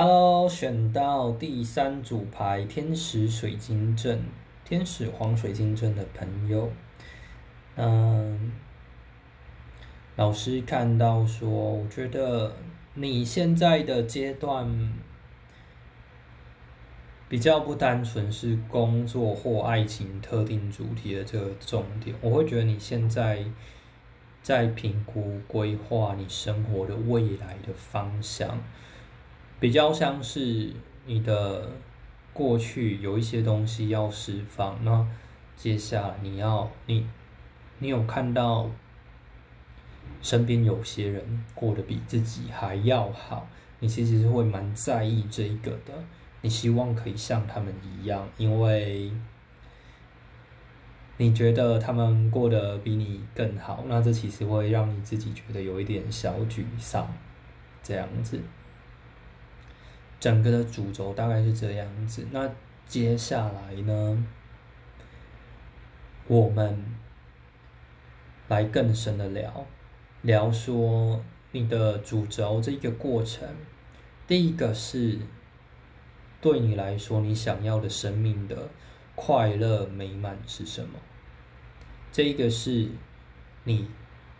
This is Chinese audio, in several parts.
Hello，选到第三组牌天使水晶阵，天使黄水晶阵的朋友，嗯，老师看到说，我觉得你现在的阶段比较不单纯是工作或爱情特定主题的这个重点，我会觉得你现在在评估规划你生活的未来的方向。比较像是你的过去有一些东西要释放，那接下来你要你你有看到身边有些人过得比自己还要好，你其实是会蛮在意这一个的，你希望可以像他们一样，因为你觉得他们过得比你更好，那这其实会让你自己觉得有一点小沮丧，这样子。整个的主轴大概是这样子，那接下来呢，我们来更深的聊聊说你的主轴这个过程。第一个是对你来说，你想要的生命的快乐美满是什么？这一个是你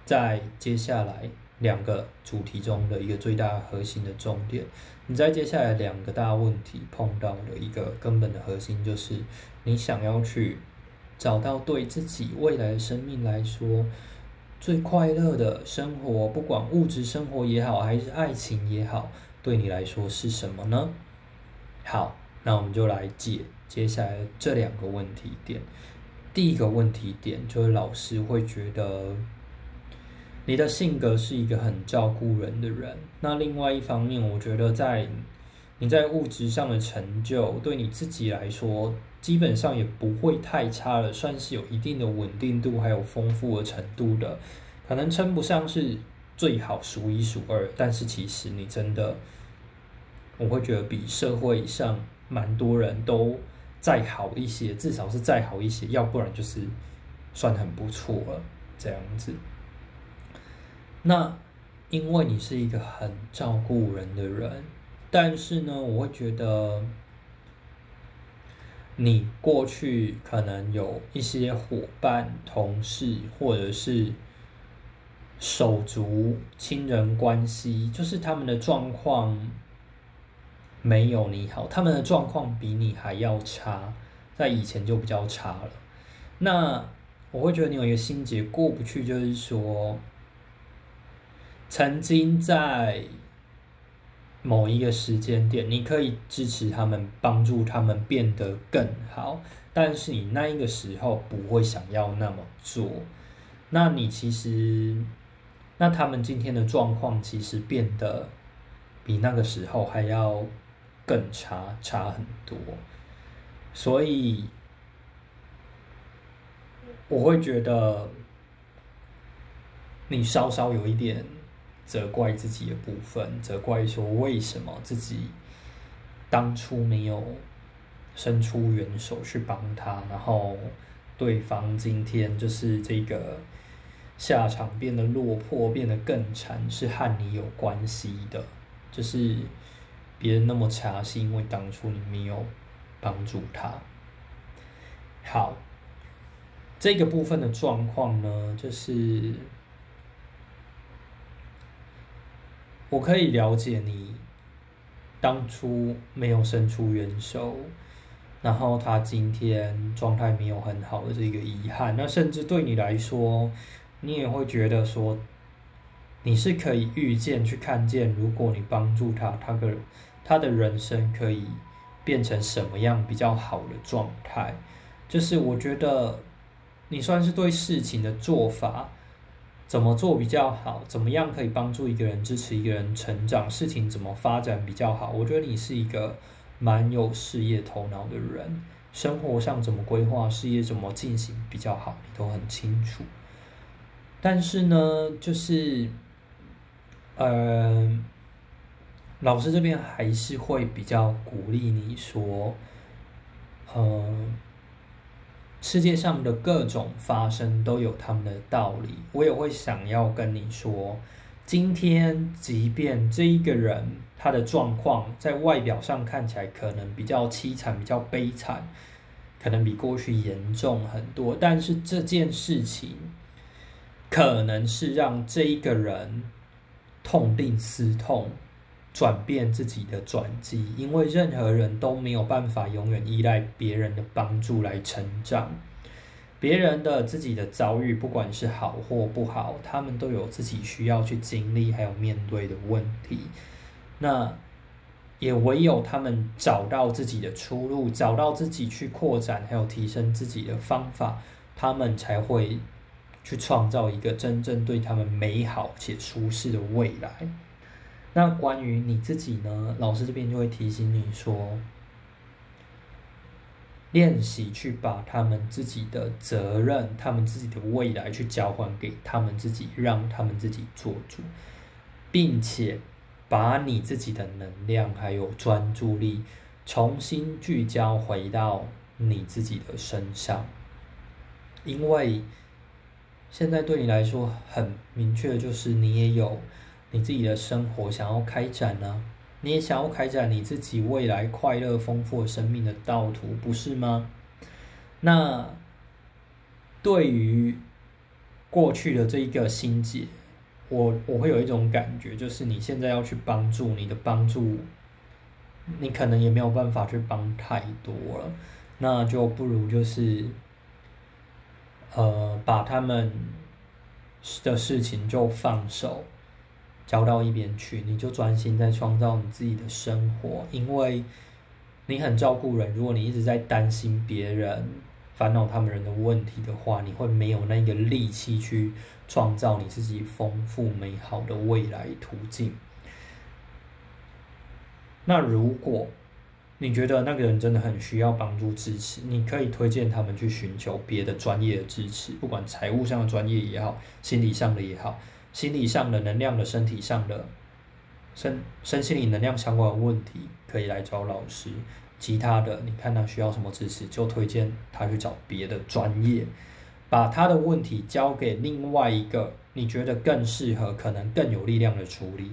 在接下来。两个主题中的一个最大核心的重点，你在接下来两个大问题碰到的一个根本的核心，就是你想要去找到对自己未来的生命来说最快乐的生活，不管物质生活也好，还是爱情也好，对你来说是什么呢？好，那我们就来解接下来这两个问题点。第一个问题点就是老师会觉得。你的性格是一个很照顾人的人，那另外一方面，我觉得在你在物质上的成就，对你自己来说，基本上也不会太差了，算是有一定的稳定度，还有丰富的程度的，可能称不上是最好数一数二，但是其实你真的，我会觉得比社会上蛮多人都再好一些，至少是再好一些，要不然就是算很不错了，这样子。那，因为你是一个很照顾人的人，但是呢，我会觉得你过去可能有一些伙伴、同事或者是手足、亲人关系，就是他们的状况没有你好，他们的状况比你还要差，在以前就比较差了。那我会觉得你有一个心结过不去，就是说。曾经在某一个时间点，你可以支持他们，帮助他们变得更好，但是你那一个时候不会想要那么做。那你其实，那他们今天的状况其实变得比那个时候还要更差，差很多。所以我会觉得你稍稍有一点。责怪自己的部分，责怪说为什么自己当初没有伸出援手去帮他，然后对方今天就是这个下场变得落魄，变得更惨，是和你有关系的，就是别人那么差，是因为当初你没有帮助他。好，这个部分的状况呢，就是。我可以了解你当初没有伸出援手，然后他今天状态没有很好的这个遗憾。那甚至对你来说，你也会觉得说，你是可以预见去看见，如果你帮助他，他的他的人生可以变成什么样比较好的状态。就是我觉得你算是对事情的做法。怎么做比较好？怎么样可以帮助一个人、支持一个人成长？事情怎么发展比较好？我觉得你是一个蛮有事业头脑的人，生活上怎么规划，事业怎么进行比较好，你都很清楚。但是呢，就是，呃，老师这边还是会比较鼓励你说，呃。世界上的各种发生都有他们的道理，我也会想要跟你说，今天即便这一个人他的状况在外表上看起来可能比较凄惨、比较悲惨，可能比过去严重很多，但是这件事情可能是让这一个人痛定思痛。转变自己的转机，因为任何人都没有办法永远依赖别人的帮助来成长。别人的自己的遭遇，不管是好或不好，他们都有自己需要去经历还有面对的问题。那也唯有他们找到自己的出路，找到自己去扩展还有提升自己的方法，他们才会去创造一个真正对他们美好且舒适的未来。那关于你自己呢？老师这边就会提醒你说，练习去把他们自己的责任、他们自己的未来去交还给他们自己，让他们自己做主，并且把你自己的能量还有专注力重新聚焦回到你自己的身上，因为现在对你来说很明确就是你也有。你自己的生活想要开展呢？你也想要开展你自己未来快乐丰富生命的道途，不是吗？那对于过去的这一个心结，我我会有一种感觉，就是你现在要去帮助你的帮助，你可能也没有办法去帮太多了，那就不如就是，呃，把他们的事情就放手。交到一边去，你就专心在创造你自己的生活，因为你很照顾人。如果你一直在担心别人、烦恼他们人的问题的话，你会没有那个力气去创造你自己丰富美好的未来途径。那如果你觉得那个人真的很需要帮助支持，你可以推荐他们去寻求别的专业的支持，不管财务上的专业也好，心理上的也好。心理上的、能量的、身体上的、身身心理能量相关的问题，可以来找老师。其他的，你看他需要什么支持，就推荐他去找别的专业，把他的问题交给另外一个你觉得更适合、可能更有力量的处理。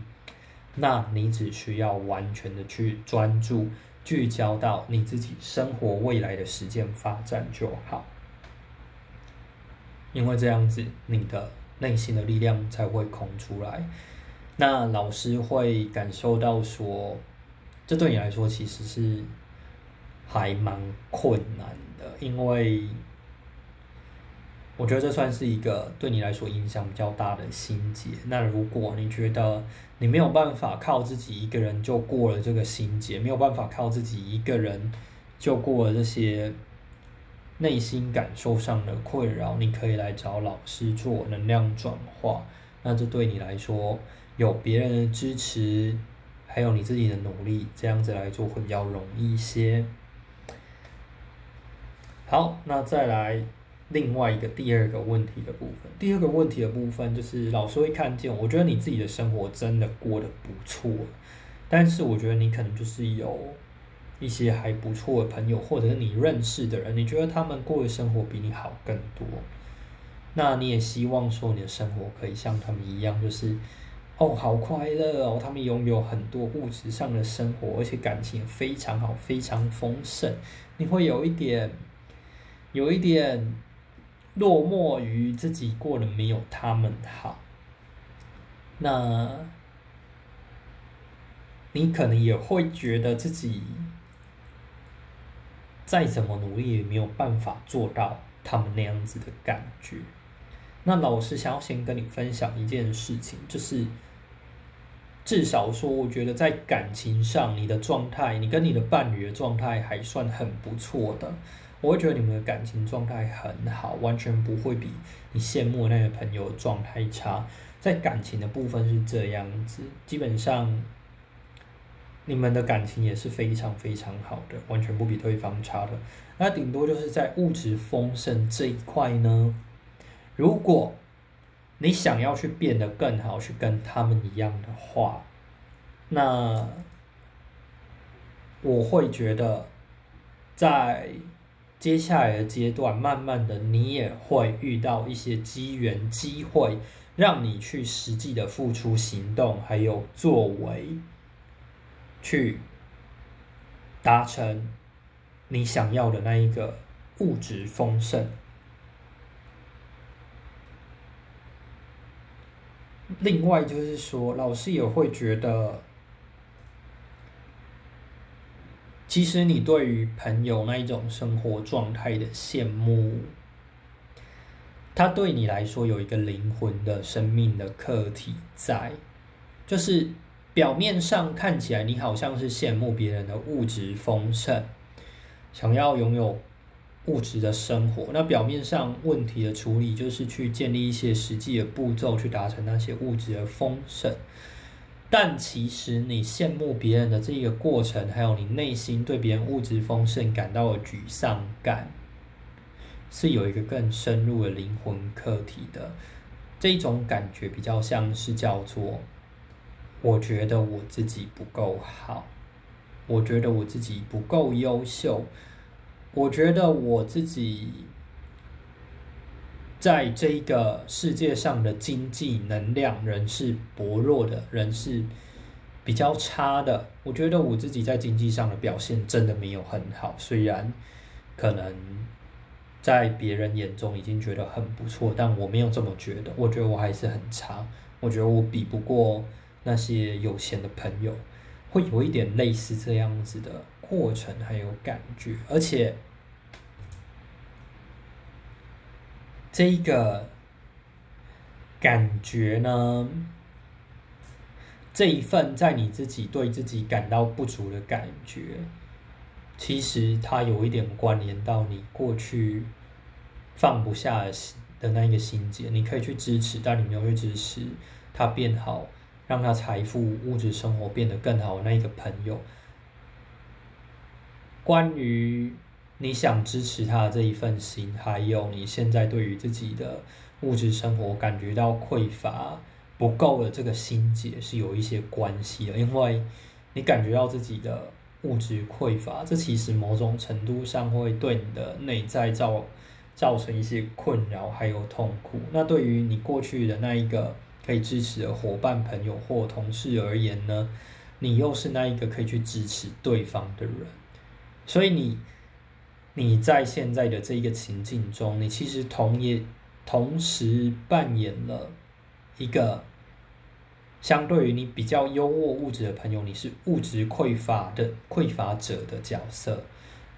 那你只需要完全的去专注、聚焦到你自己生活未来的实践发展就好，因为这样子你的。内心的力量才会空出来，那老师会感受到说，这对你来说其实是还蛮困难的，因为我觉得这算是一个对你来说影响比较大的心结。那如果你觉得你没有办法靠自己一个人就过了这个心结，没有办法靠自己一个人就过了这些。内心感受上的困扰，你可以来找老师做能量转化。那这对你来说，有别人的支持，还有你自己的努力，这样子来做会比较容易一些。好，那再来另外一个第二个问题的部分。第二个问题的部分就是老师会看见，我觉得你自己的生活真的过得不错，但是我觉得你可能就是有。一些还不错的朋友，或者是你认识的人，你觉得他们过的生活比你好更多，那你也希望说你的生活可以像他们一样，就是哦，好快乐哦，他们拥有很多物质上的生活，而且感情非常好，非常丰盛。你会有一点，有一点落寞于自己过得没有他们好，那你可能也会觉得自己。再怎么努力也没有办法做到他们那样子的感觉。那老师想要先跟你分享一件事情，就是至少说，我觉得在感情上，你的状态，你跟你的伴侣的状态还算很不错的。我会觉得你们的感情状态很好，完全不会比你羡慕那个朋友状态差。在感情的部分是这样子，基本上。你们的感情也是非常非常好的，完全不比对方差的。那顶多就是在物质丰盛这一块呢，如果你想要去变得更好，去跟他们一样的话，那我会觉得，在接下来的阶段，慢慢的你也会遇到一些机缘机会，让你去实际的付出行动，还有作为，去达成你想要的那一个物质丰盛。另外就是说，老师也会觉得，其实你对于朋友那一种生活状态的羡慕，他对你来说有一个灵魂的生命的课题在，就是表面上看起来你好像是羡慕别人的物质丰盛，想要拥有。物质的生活，那表面上问题的处理就是去建立一些实际的步骤，去达成那些物质的丰盛。但其实你羡慕别人的这个过程，还有你内心对别人物质丰盛感到的沮丧感，是有一个更深入的灵魂课题的。这种感觉比较像是叫做，我觉得我自己不够好，我觉得我自己不够优秀。我觉得我自己在这个世界上的经济能量人是薄弱的，人是比较差的。我觉得我自己在经济上的表现真的没有很好，虽然可能在别人眼中已经觉得很不错，但我没有这么觉得。我觉得我还是很差，我觉得我比不过那些有钱的朋友，会有一点类似这样子的。过程还有感觉，而且这一个感觉呢，这一份在你自己对自己感到不足的感觉，其实它有一点关联到你过去放不下的那一个心结。你可以去支持，但你没有去支持他变好，让他财富、物质生活变得更好那一个朋友。关于你想支持他的这一份心，还有你现在对于自己的物质生活感觉到匮乏、不够的这个心结是有一些关系的，因为你感觉到自己的物质匮乏，这其实某种程度上会对你的内在造造成一些困扰还有痛苦。那对于你过去的那一个可以支持的伙伴、朋友或同事而言呢，你又是那一个可以去支持对方的人。所以你，你在现在的这一个情境中，你其实同也同时扮演了一个相对于你比较优渥物质的朋友，你是物质匮乏的匮乏者的角色；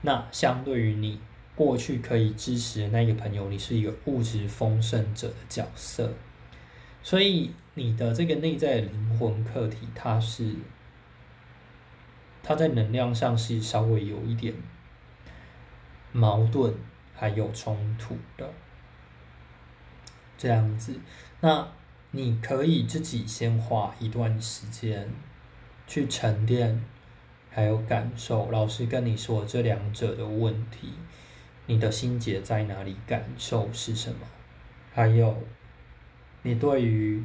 那相对于你过去可以支持的那个朋友，你是一个物质丰盛者的角色。所以你的这个内在灵魂课题，它是。它在能量上是稍微有一点矛盾，还有冲突的这样子。那你可以自己先花一段时间去沉淀，还有感受。老师跟你说这两者的问题，你的心结在哪里？感受是什么？还有你对于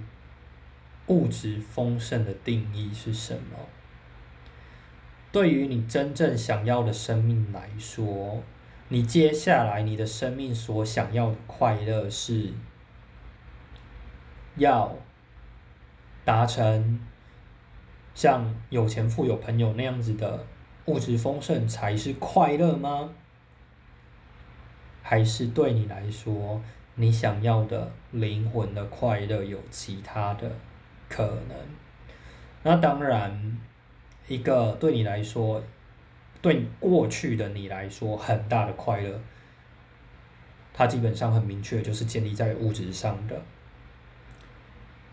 物质丰盛的定义是什么？对于你真正想要的生命来说，你接下来你的生命所想要的快乐是，要达成像有钱富有朋友那样子的物质丰盛才是快乐吗？还是对你来说，你想要的灵魂的快乐有其他的可能？那当然。一个对你来说，对过去的你来说很大的快乐，它基本上很明确，就是建立在物质上的。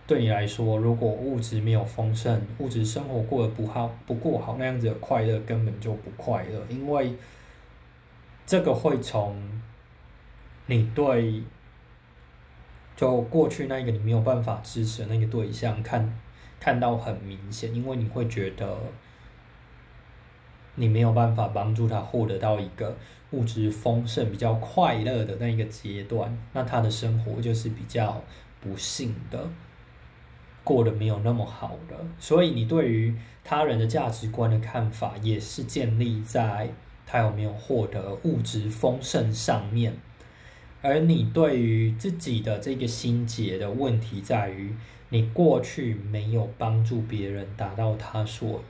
对你来说，如果物质没有丰盛，物质生活过得不好，不过好，那样子的快乐根本就不快乐，因为这个会从你对就过去那个你没有办法支持的那个对象看。看到很明显，因为你会觉得你没有办法帮助他获得到一个物质丰盛、比较快乐的那一个阶段，那他的生活就是比较不幸的，过得没有那么好的。所以你对于他人的价值观的看法，也是建立在他有没有获得物质丰盛上面。而你对于自己的这个心结的问题在于，你过去没有帮助别人达到他所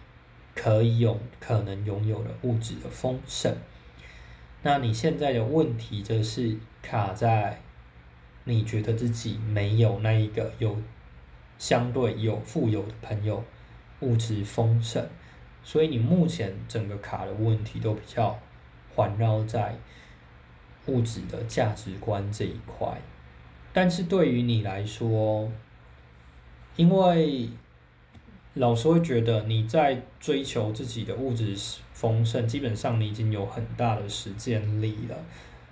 可以有可能拥有的物质的丰盛。那你现在的问题则是卡在你觉得自己没有那一个有相对有富有的朋友物质丰盛，所以你目前整个卡的问题都比较环绕在。物质的价值观这一块，但是对于你来说，因为老师会觉得你在追求自己的物质丰盛，基本上你已经有很大的实践力了，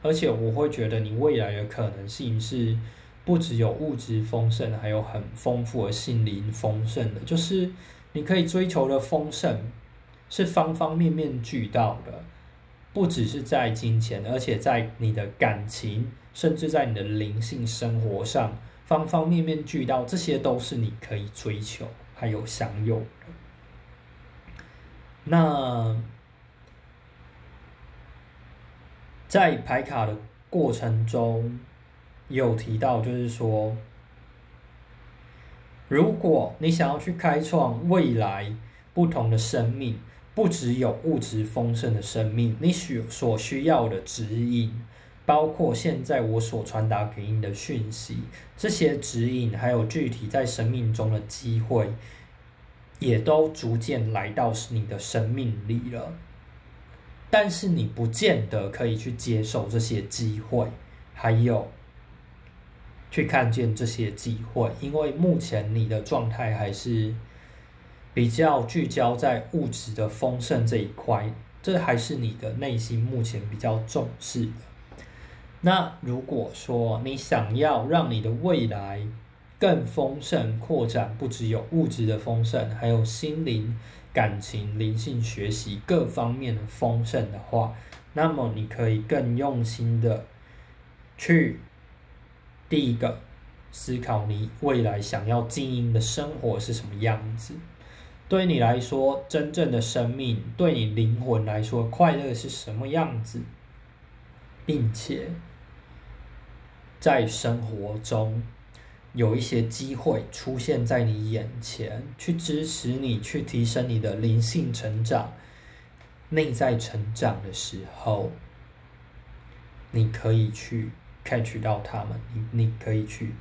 而且我会觉得你未来的可能性是不只有物质丰盛，还有很丰富的心灵丰盛的，就是你可以追求的丰盛是方方面面俱到的。不只是在金钱，而且在你的感情，甚至在你的灵性生活上，方方面面俱到，这些都是你可以追求还有享有的。那在排卡的过程中，有提到，就是说，如果你想要去开创未来不同的生命。不只有物质丰盛的生命，你需所需要的指引，包括现在我所传达给你的讯息，这些指引还有具体在生命中的机会，也都逐渐来到你的生命里了。但是你不见得可以去接受这些机会，还有去看见这些机会，因为目前你的状态还是。比较聚焦在物质的丰盛这一块，这还是你的内心目前比较重视的。那如果说你想要让你的未来更丰盛、扩展，不只有物质的丰盛，还有心灵、感情、灵性、学习各方面的丰盛的话，那么你可以更用心的去第一个思考你未来想要经营的生活是什么样子。对你来说，真正的生命对你灵魂来说，快乐是什么样子？并且在生活中有一些机会出现在你眼前，去支持你去提升你的灵性成长、内在成长的时候，你可以去 catch 到他们，你你可以去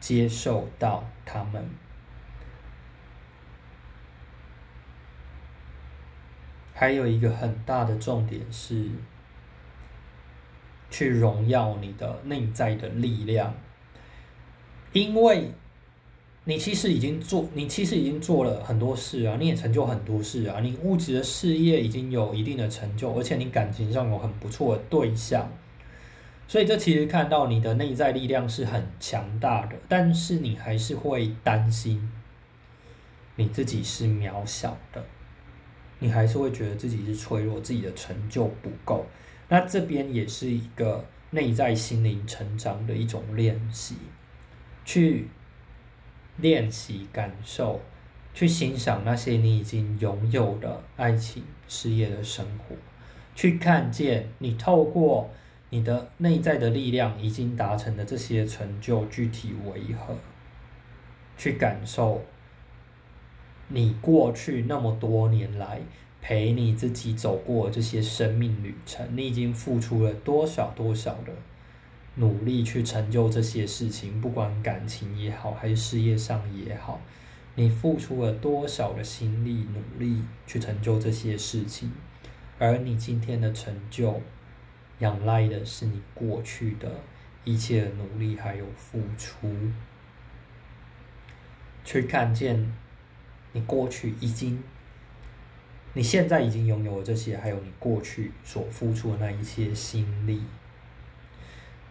接受到他们。还有一个很大的重点是，去荣耀你的内在的力量，因为你其实已经做，你其实已经做了很多事啊，你也成就很多事啊，你物质的事业已经有一定的成就，而且你感情上有很不错的对象，所以这其实看到你的内在力量是很强大的，但是你还是会担心你自己是渺小的。你还是会觉得自己是脆弱，自己的成就不够。那这边也是一个内在心灵成长的一种练习，去练习感受，去欣赏那些你已经拥有的爱情、事业的生活，去看见你透过你的内在的力量已经达成的这些成就具体为何，去感受。你过去那么多年来陪你自己走过这些生命旅程，你已经付出了多少多少的努力去成就这些事情，不管感情也好，还是事业上也好，你付出了多少的心力努力去成就这些事情，而你今天的成就，仰赖的是你过去的一切努力还有付出，去看见。你过去已经，你现在已经拥有了这些，还有你过去所付出的那一些心力，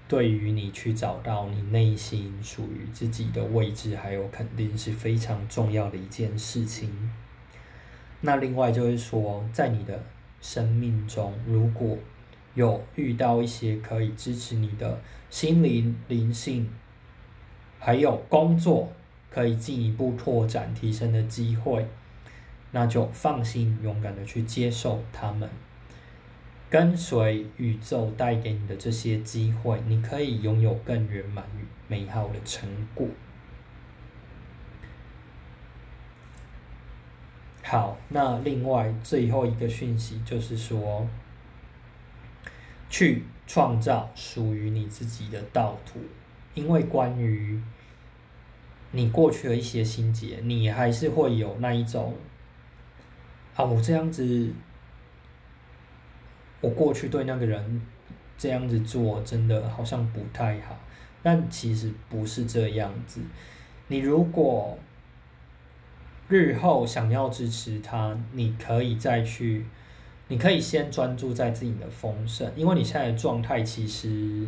对于你去找到你内心属于自己的位置，还有肯定是非常重要的一件事情。那另外就是说，在你的生命中，如果有遇到一些可以支持你的心灵灵性，还有工作。可以进一步拓展、提升的机会，那就放心、勇敢的去接受他们。跟随宇宙带给你的这些机会，你可以拥有更圆满与美好的成果。好，那另外最后一个讯息就是说，去创造属于你自己的道途，因为关于你过去的一些心结，你还是会有那一种啊，我这样子。我过去对那个人这样子做，真的好像不太好，但其实不是这样子。你如果日后想要支持他，你可以再去，你可以先专注在自己的丰盛，因为你现在的状态其实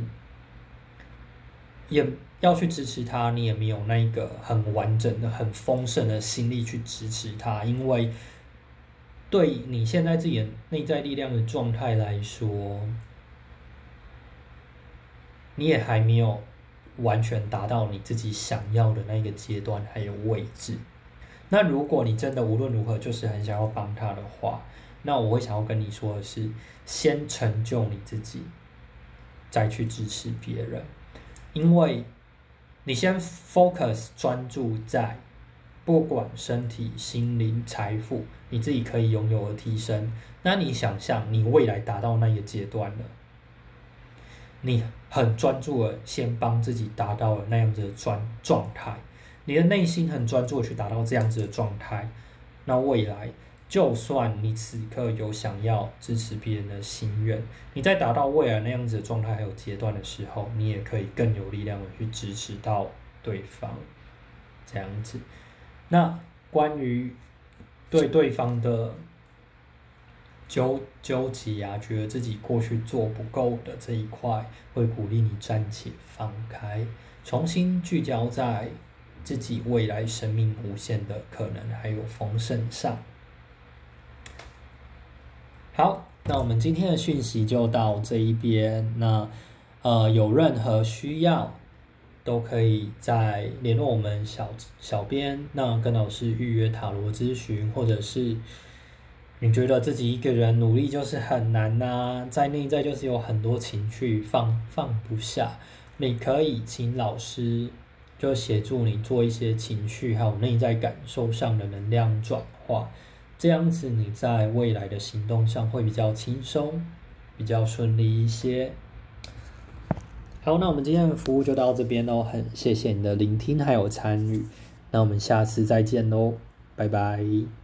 也要去支持他，你也没有那个很完整的、很丰盛的心力去支持他，因为。对你现在自己的内在力量的状态来说，你也还没有完全达到你自己想要的那个阶段还有位置。那如果你真的无论如何就是很想要帮他的话，那我会想要跟你说的是，先成就你自己，再去支持别人，因为你先 focus 专注在。不管身体、心灵、财富，你自己可以拥有的提升。那你想象你未来达到那个阶段了，你很专注的先帮自己达到了那样子的状状态，你的内心很专注的去达到这样子的状态。那未来，就算你此刻有想要支持别人的心愿，你在达到未来那样子的状态还有阶段的时候，你也可以更有力量的去支持到对方，这样子。那关于对对方的纠纠结啊，觉得自己过去做不够的这一块，会鼓励你暂且放开，重新聚焦在自己未来生命无限的可能还有丰盛上。好，那我们今天的讯息就到这一边。那呃，有任何需要？都可以在联络我们小小编，那跟老师预约塔罗咨询，或者是你觉得自己一个人努力就是很难呐，在内在就是有很多情绪放放不下，你可以请老师就协助你做一些情绪还有内在感受上的能量转化，这样子你在未来的行动上会比较轻松，比较顺利一些。好，那我们今天的服务就到这边喽，很谢谢你的聆听还有参与，那我们下次再见喽，拜拜。